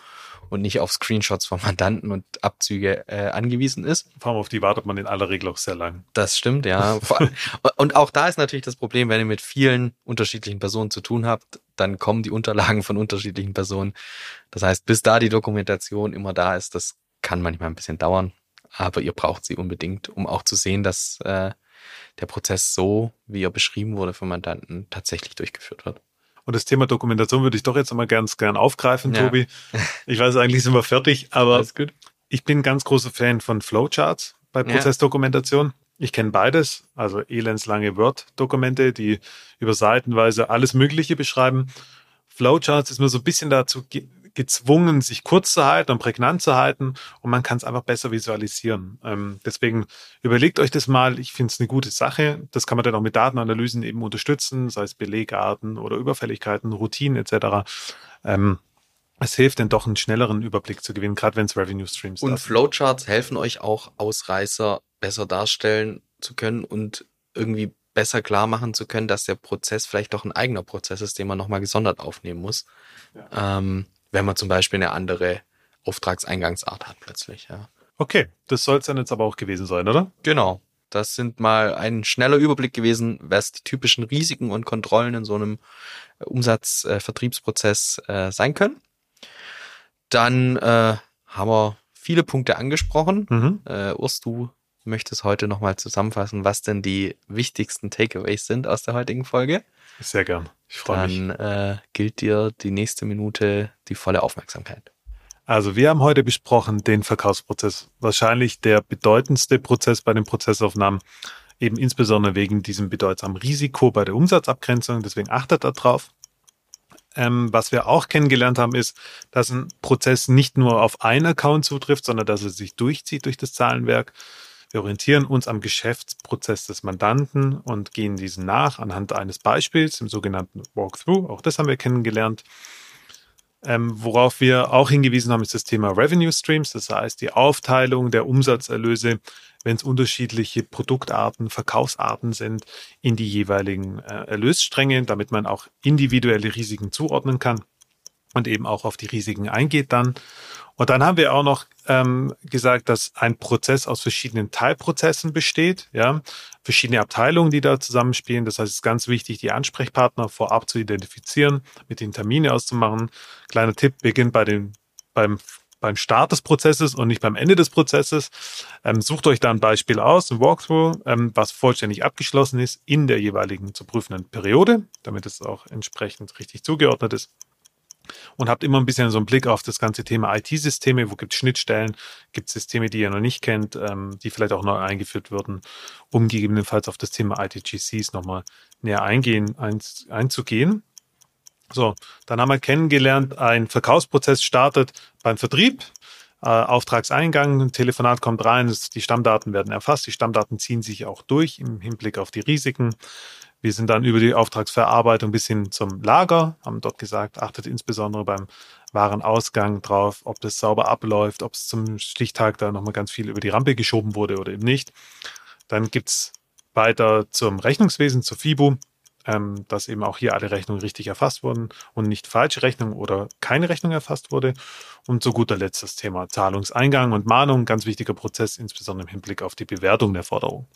und nicht auf Screenshots von Mandanten und Abzüge äh, angewiesen ist. Vor allem auf die wartet man in aller Regel auch sehr lang. Das stimmt, ja. und auch da ist natürlich das Problem, wenn ihr mit vielen unterschiedlichen Personen zu tun habt, dann kommen die Unterlagen von unterschiedlichen Personen. Das heißt, bis da die Dokumentation immer da ist, das kann manchmal ein bisschen dauern aber ihr braucht sie unbedingt, um auch zu sehen, dass äh, der Prozess so, wie er beschrieben wurde vom Mandanten, tatsächlich durchgeführt wird. Und das Thema Dokumentation würde ich doch jetzt einmal ganz gern aufgreifen, ja. Tobi. Ich weiß, eigentlich sind wir fertig, aber ich bin ganz großer Fan von Flowcharts bei Prozessdokumentation. Ja. Ich kenne beides, also elendslange Word-Dokumente, die über seitenweise alles Mögliche beschreiben. Flowcharts ist mir so ein bisschen dazu gezwungen, sich kurz zu halten und prägnant zu halten und man kann es einfach besser visualisieren. Ähm, deswegen überlegt euch das mal. Ich finde es eine gute Sache. Das kann man dann auch mit Datenanalysen eben unterstützen, sei es Belegarten oder Überfälligkeiten, Routinen etc. Ähm, es hilft dann doch einen schnelleren Überblick zu gewinnen, gerade wenn es Revenue Streams sind. Und Flowcharts helfen euch auch, Ausreißer besser darstellen zu können und irgendwie besser klar machen zu können, dass der Prozess vielleicht doch ein eigener Prozess ist, den man nochmal gesondert aufnehmen muss. Ja. Ähm, wenn man zum Beispiel eine andere Auftragseingangsart hat plötzlich. Ja. Okay, das soll es dann jetzt aber auch gewesen sein, oder? Genau. Das sind mal ein schneller Überblick gewesen, was die typischen Risiken und Kontrollen in so einem Umsatzvertriebsprozess äh, äh, sein können. Dann äh, haben wir viele Punkte angesprochen. Mhm. Äh, Urs, du möchtest heute nochmal zusammenfassen, was denn die wichtigsten Takeaways sind aus der heutigen Folge. Sehr gern. Ich freue mich. Dann äh, gilt dir die nächste Minute die volle Aufmerksamkeit. Also wir haben heute besprochen den Verkaufsprozess. Wahrscheinlich der bedeutendste Prozess bei den Prozessaufnahmen, eben insbesondere wegen diesem bedeutsamen Risiko bei der Umsatzabgrenzung. Deswegen achtet darauf. Ähm, was wir auch kennengelernt haben, ist, dass ein Prozess nicht nur auf einen Account zutrifft, sondern dass er sich durchzieht durch das Zahlenwerk. Wir orientieren uns am Geschäftsprozess des Mandanten und gehen diesen nach anhand eines Beispiels im sogenannten Walkthrough. Auch das haben wir kennengelernt. Ähm, worauf wir auch hingewiesen haben, ist das Thema Revenue Streams, das heißt die Aufteilung der Umsatzerlöse, wenn es unterschiedliche Produktarten, Verkaufsarten sind, in die jeweiligen äh, Erlösstränge, damit man auch individuelle Risiken zuordnen kann und eben auch auf die Risiken eingeht dann. Und dann haben wir auch noch ähm, gesagt, dass ein Prozess aus verschiedenen Teilprozessen besteht, ja, verschiedene Abteilungen, die da zusammenspielen. Das heißt, es ist ganz wichtig, die Ansprechpartner vorab zu identifizieren, mit den Termine auszumachen. Kleiner Tipp, beginnt bei den, beim beim Start des Prozesses und nicht beim Ende des Prozesses. Ähm, sucht euch da ein Beispiel aus, ein Walkthrough, ähm, was vollständig abgeschlossen ist in der jeweiligen zu prüfenden Periode, damit es auch entsprechend richtig zugeordnet ist und habt immer ein bisschen so einen Blick auf das ganze Thema IT-Systeme. Wo gibt es Schnittstellen? Gibt es Systeme, die ihr noch nicht kennt, ähm, die vielleicht auch neu eingeführt würden, um gegebenenfalls auf das Thema ITGCs nochmal näher eingehen, ein, einzugehen. So, dann haben wir kennengelernt, ein Verkaufsprozess startet beim Vertrieb. äh, Auftragseingang, ein Telefonat kommt rein, die Stammdaten werden erfasst, die Stammdaten ziehen sich auch durch im Hinblick auf die Risiken. Wir sind dann über die Auftragsverarbeitung bis hin zum Lager, haben dort gesagt, achtet insbesondere beim Warenausgang drauf, ob das sauber abläuft, ob es zum Stichtag da nochmal ganz viel über die Rampe geschoben wurde oder eben nicht. Dann gibt's weiter zum Rechnungswesen, zur FIBU, ähm, dass eben auch hier alle Rechnungen richtig erfasst wurden und nicht falsche Rechnung oder keine Rechnung erfasst wurde. Und zu guter Letzt das Thema Zahlungseingang und Mahnung, ganz wichtiger Prozess, insbesondere im Hinblick auf die Bewertung der Forderung.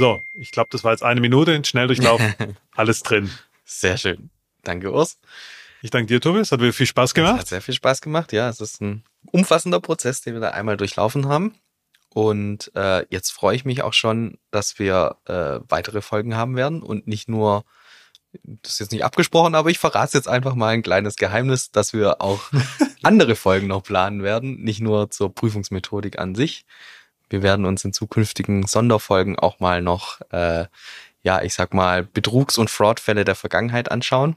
So, ich glaube, das war jetzt eine Minute, in Schnelldurchlauf, alles drin. Sehr schön. Danke, Urs. Ich danke dir, Tobi. Es hat mir viel Spaß gemacht. Es hat sehr viel Spaß gemacht, ja. Es ist ein umfassender Prozess, den wir da einmal durchlaufen haben. Und äh, jetzt freue ich mich auch schon, dass wir äh, weitere Folgen haben werden und nicht nur, das ist jetzt nicht abgesprochen, aber ich verrate jetzt einfach mal ein kleines Geheimnis, dass wir auch andere Folgen noch planen werden, nicht nur zur Prüfungsmethodik an sich, wir werden uns in zukünftigen Sonderfolgen auch mal noch, äh, ja, ich sag mal, Betrugs- und Fraudfälle der Vergangenheit anschauen,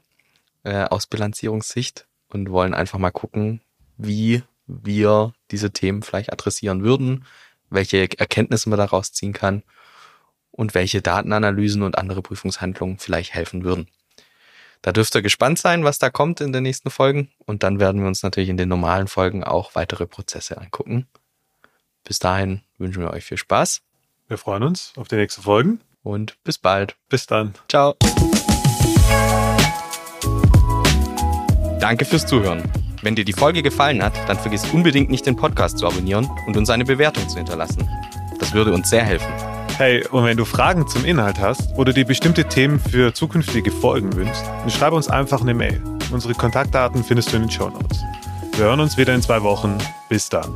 äh, aus Bilanzierungssicht und wollen einfach mal gucken, wie wir diese Themen vielleicht adressieren würden, welche Erkenntnisse man daraus ziehen kann und welche Datenanalysen und andere Prüfungshandlungen vielleicht helfen würden. Da dürft ihr gespannt sein, was da kommt in den nächsten Folgen. Und dann werden wir uns natürlich in den normalen Folgen auch weitere Prozesse angucken. Bis dahin wünschen wir euch viel Spaß. Wir freuen uns auf die nächsten Folgen. Und bis bald. Bis dann. Ciao. Danke fürs Zuhören. Wenn dir die Folge gefallen hat, dann vergiss unbedingt nicht den Podcast zu abonnieren und uns eine Bewertung zu hinterlassen. Das würde uns sehr helfen. Hey, und wenn du Fragen zum Inhalt hast oder dir bestimmte Themen für zukünftige Folgen wünschst, dann schreib uns einfach eine Mail. Unsere Kontaktdaten findest du in den Show Notes. Wir hören uns wieder in zwei Wochen. Bis dann.